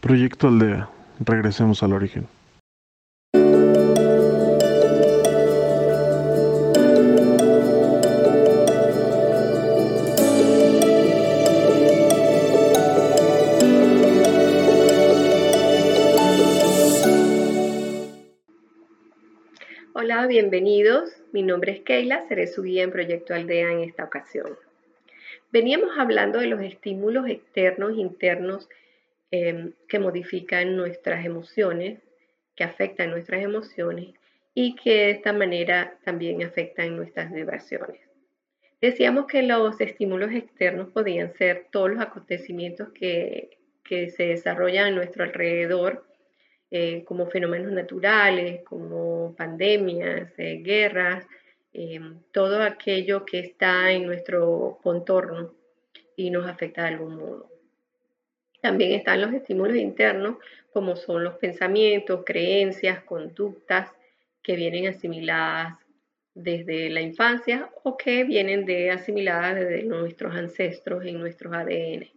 Proyecto Aldea. Regresemos al origen. Hola, bienvenidos. Mi nombre es Keila, seré su guía en Proyecto Aldea en esta ocasión. Veníamos hablando de los estímulos externos internos em, que modifican nuestras emociones, que afectan nuestras emociones y que de esta manera también afectan nuestras vibraciones. Decíamos que los estímulos externos podían ser todos los acontecimientos que, que se desarrollan a nuestro alrededor eh, como fenómenos naturales, como pandemias, eh, guerras, eh, todo aquello que está en nuestro contorno y nos afecta de algún modo. También están los estímulos internos, como son los pensamientos, creencias, conductas que vienen asimiladas desde la infancia o que vienen de asimiladas desde nuestros ancestros en nuestros ADN.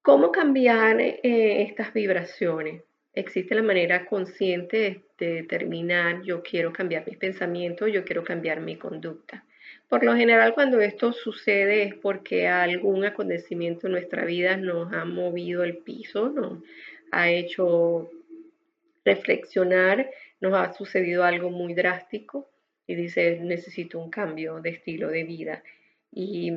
¿Cómo cambiar eh, estas vibraciones? Existe la manera consciente de, determinar, yo quiero cambiar mis pensamientos, yo quiero cambiar mi conducta. Por lo general, cuando esto sucede es porque algún acontecimiento en nuestra vida nos ha movido el piso, nos ha hecho reflexionar, nos ha sucedido algo muy drástico y dice, necesito un cambio de estilo de vida. Y,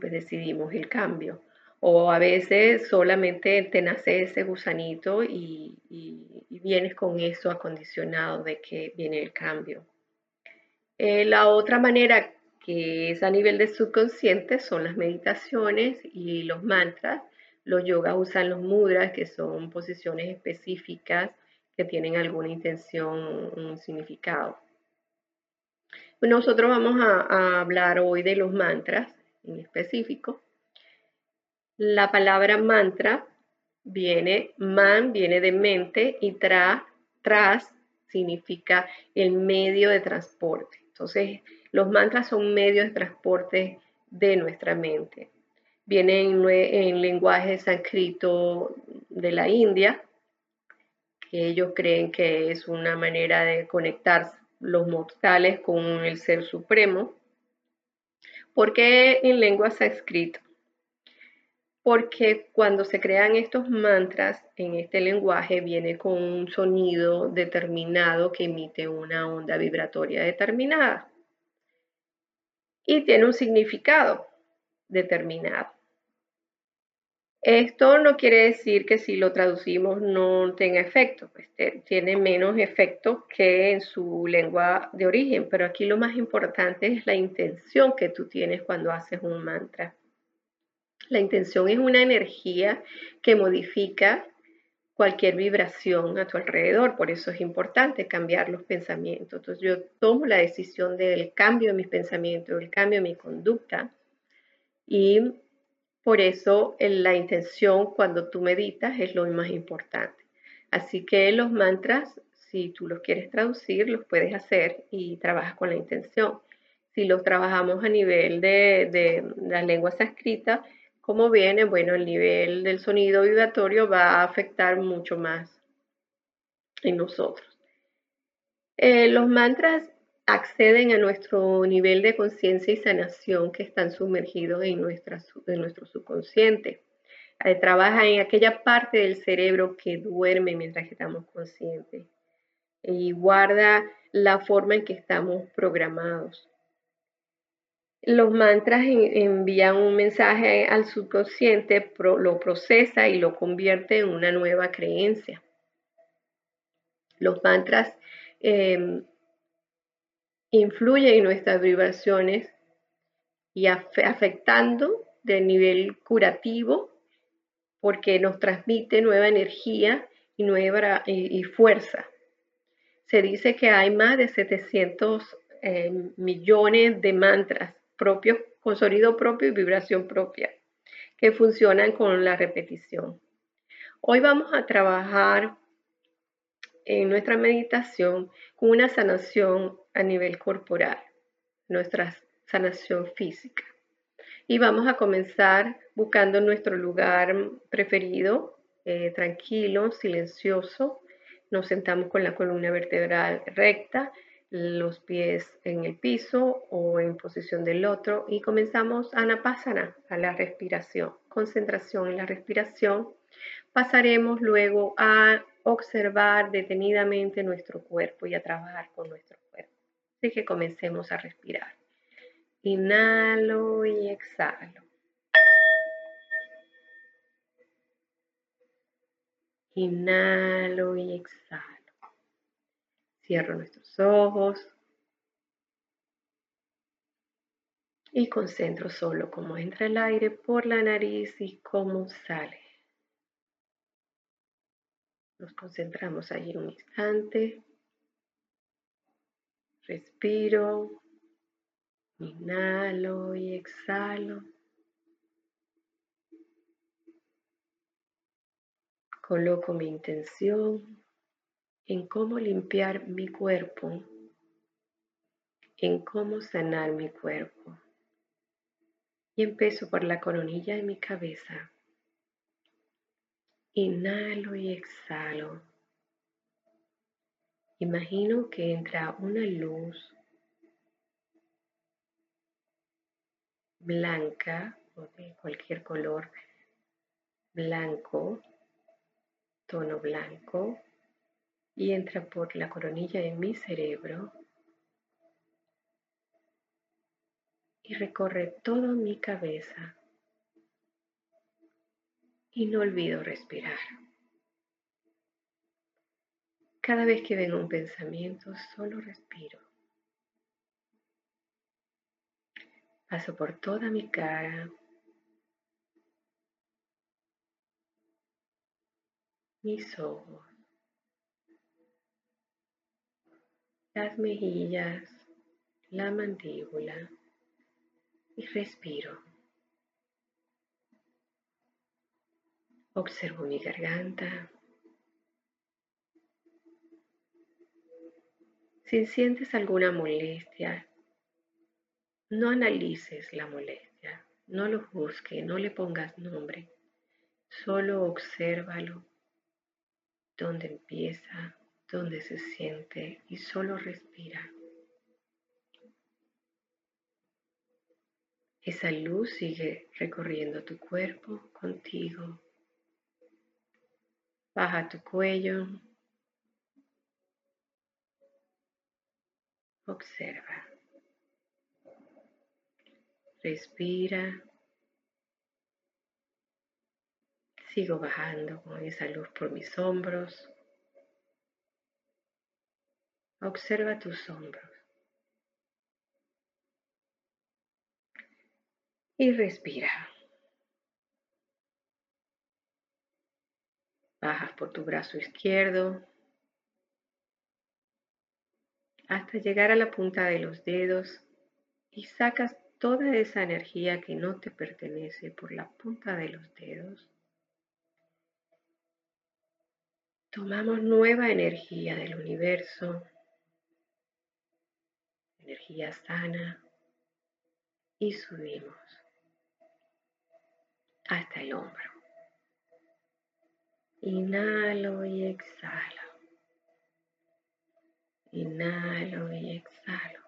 pues decidimos el cambio o a veces solamente te nace ese gusanito y, vienes con eso acondicionado de que viene el cambio. Eh, la otra manera que es a nivel de subconsciente son las meditaciones y los mantras. Los yogas usan los mudras, que son posiciones específicas que tienen alguna intención, un significado. Nosotros vamos a hablar hoy de los mantras en específico. La palabra mantra viene, man viene de mente y tra, tras significa el medio de transporte. Entonces, los mantras son medios de transporte de nuestra mente. Vienen en, lenguaje sánscrito de la India, que ellos creen que es una manera de conectar los mortales con el Ser Supremo. ¿Por qué en lengua sánscrito? porque cuando se crean estos mantras en este lenguaje viene con un sonido determinado que emite una onda vibratoria determinada y tiene un significado determinado. Esto no quiere decir que si lo traducimos no tenga efecto, pues tiene menos efecto que en su lengua de origen, pero aquí lo más importante es la intención que tú tienes cuando haces un mantra. La intención es una energía que modifica cualquier vibración a tu alrededor, por eso es importante cambiar los pensamientos. Entonces yo tomo la decisión del cambio de mis pensamientos, del cambio de mi conducta y por eso la intención cuando tú meditas es lo más importante. Así que los mantras, si tú los quieres traducir, los puedes hacer y trabajas con la intención. Si los trabajamos a nivel de, de las lenguas escritas, cómo viene, bueno, el nivel del sonido vibratorio va a afectar mucho más en nosotros. Eh, los mantras acceden a nuestro nivel de conciencia y sanación que están sumergidos en, nuestra, en nuestro subconsciente. Eh, trabaja en aquella parte del cerebro que duerme mientras estamos conscientes y guarda la forma en que estamos programados. Los mantras envían un mensaje al subconsciente, lo procesa y lo convierte en una nueva creencia. Los mantras em, influyen en nuestras vibraciones y afectando de nivel curativo porque nos transmite nueva energía y nueva y, fuerza. Se dice que hay más de 700 em, millones de mantras propios, con sonido propio y vibración propia, que funcionan con la repetición. Hoy vamos a trabajar en nuestra meditación con una sanación a nivel corporal, nuestra sanación física. Y vamos a comenzar buscando nuestro lugar preferido, eh, tranquilo, silencioso. Nos sentamos con la columna vertebral recta, los pies en el piso o en posición del otro y comenzamos anapasana, a la respiración, concentración en la respiración. Pasaremos luego a observar detenidamente nuestro cuerpo y a trabajar con nuestro cuerpo. Así que comencemos a respirar. Inhalo y exhalo. Inhalo y exhalo. Cierro nuestros ojos y concentro solo cómo entra el aire por la nariz y cómo sale. Nos concentramos allí un instante. Respiro. Inhalo y exhalo. Coloco mi intención en cómo limpiar mi cuerpo, en cómo sanar mi cuerpo. Y empiezo por la coronilla de mi cabeza. Inhalo y exhalo. Imagino que entra una luz blanca o de cualquier color blanco, tono blanco, y entra por la coronilla de mi cerebro y recorre toda mi cabeza y no olvido respirar. Cada vez que venga un pensamiento, solo respiro. Paso por toda mi cara, mis ojos, las mejillas, la mandíbula y respiro. Observo mi garganta. Si sientes alguna molestia, no analices la molestia, no lo busques, no le pongas nombre, solo obsérvalo, dónde empieza, dónde se siente y solo respira. Esa luz sigue recorriendo tu cuerpo contigo. Baja tu cuello. Observa. Respira. Sigo bajando con esa luz por mis hombros. Observa tus hombros. Y respira. Bajas por tu brazo izquierdo hasta llegar a la punta de los dedos y sacas toda esa energía que no te pertenece por la punta de los dedos. Tomamos nueva energía del universo, energía sana, y subimos hasta el hombro. Inhalo y exhalo. Inhalo y exhalo.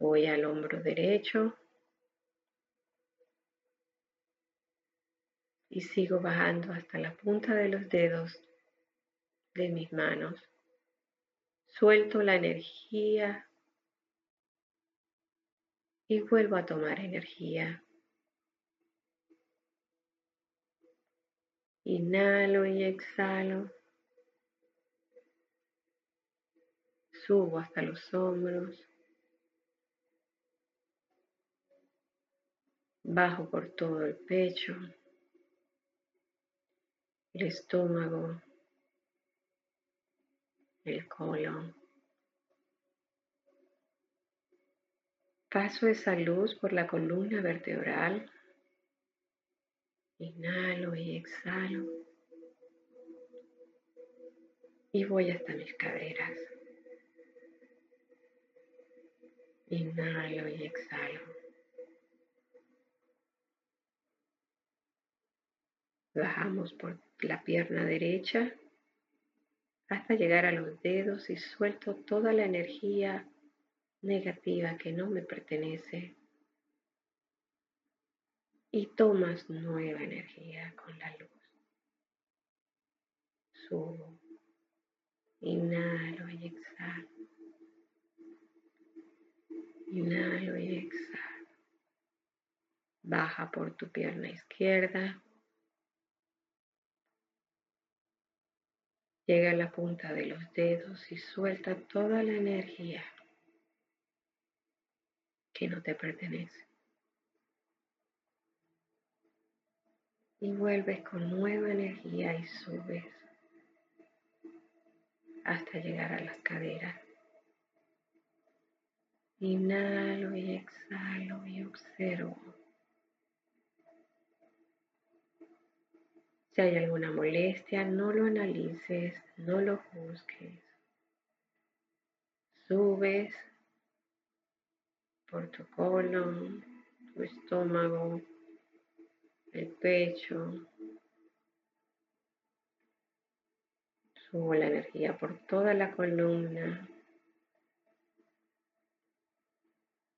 Voy al hombro derecho y sigo bajando hasta la punta de los dedos de mis manos. Suelto la energía y vuelvo a tomar energía. Inhalo y exhalo. Subo hasta los hombros. Bajo por todo el pecho, el estómago, el colon. Paso esa luz por la columna vertebral. Inhalo y exhalo. Y voy hasta mis caderas. Inhalo y exhalo. Bajamos por la pierna derecha hasta llegar a los dedos y suelto toda la energía negativa que no me pertenece y tomas nueva energía con la luz. Subo, inhalo y exhalo. Inhalo y exhalo. Baja por tu pierna izquierda. Llega a la punta de los dedos y suelta toda la energía que no te pertenece. Y vuelves con nueva energía y subes hasta llegar a las caderas. Inhalo y exhalo y observo. Hay alguna molestia, no lo analices, no lo juzgues. Subes por tu colon, tu estómago, el pecho. Subo la energía por toda la columna.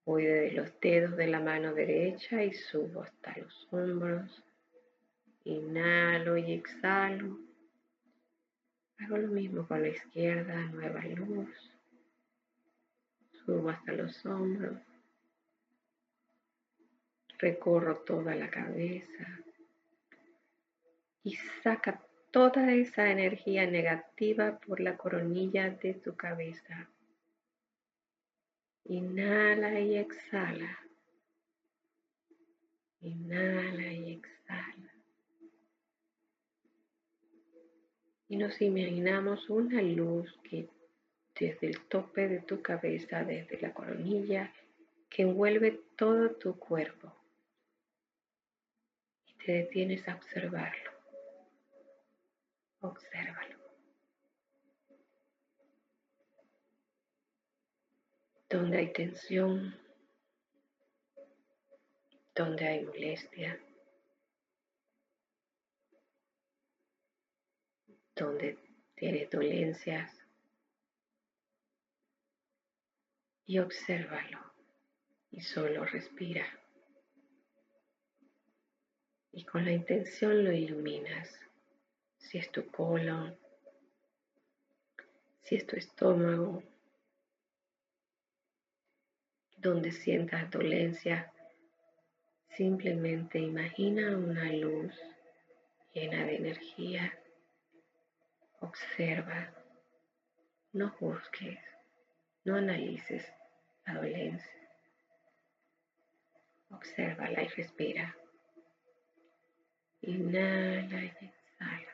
Voy los dedos de la mano derecha y subo hasta los hombros. Inhalo y exhalo. Hago lo mismo con la izquierda, nueva luz. Subo hasta los hombros. Recorro toda la cabeza y saca toda esa energía negativa por la coronilla de tu cabeza. Inhala y exhala. Inhala y exhala. Y nos imaginamos una luz que desde el tope de tu cabeza, desde la coronilla, que envuelve todo tu cuerpo te detienes a observarlo. Obsérvalo. Donde hay tensión, donde hay molestia, donde tienes dolencias. Y obsérvalo y solo respira y con la intención lo iluminas. Si es tu colon, si es tu estómago, donde sientas dolencia, simplemente imagina una luz llena de energía. Observa, no juzgues, no analices la dolencia. Obsérvala y respira. Inhala y exhala.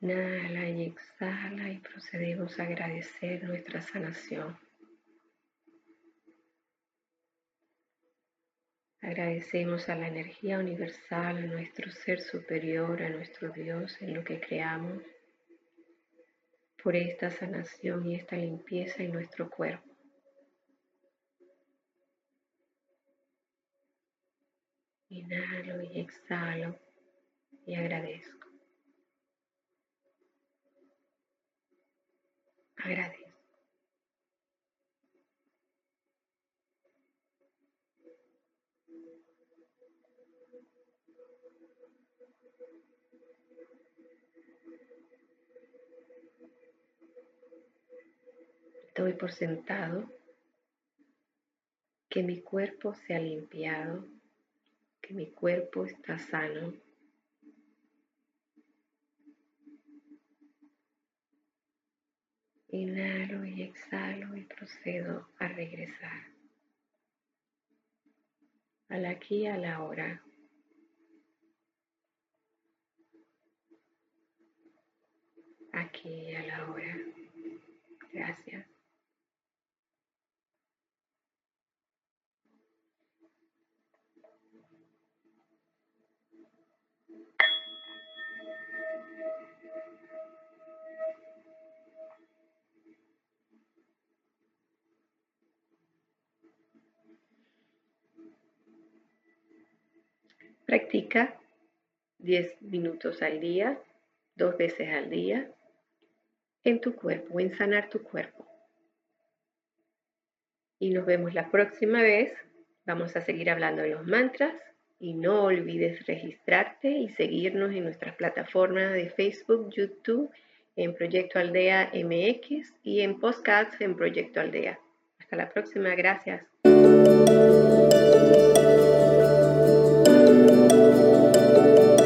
Inhala y exhala y procedemos a agradecer nuestra sanación. Agradecemos a la energía universal, a nuestro ser superior, a nuestro Dios, en lo que creamos, por esta sanación y esta limpieza en nuestro cuerpo. Inhalo y exhalo y agradezco. Agradezco. Doy por sentado que mi cuerpo se ha limpiado, que mi cuerpo está sano. Inhalo y exhalo y procedo a regresar al aquí a la hora. Aquí a la hora. Gracias. Practica 10 minutos al día, dos veces al día, en tu cuerpo, en sanar tu cuerpo. Y nos vemos la próxima vez. Vamos a seguir hablando de los mantras y no olvides registrarte y seguirnos en nuestras plataformas de Facebook, YouTube, en Proyecto Aldea MX y en podcasts en Proyecto Aldea. Hasta la próxima, gracias. どうぞ。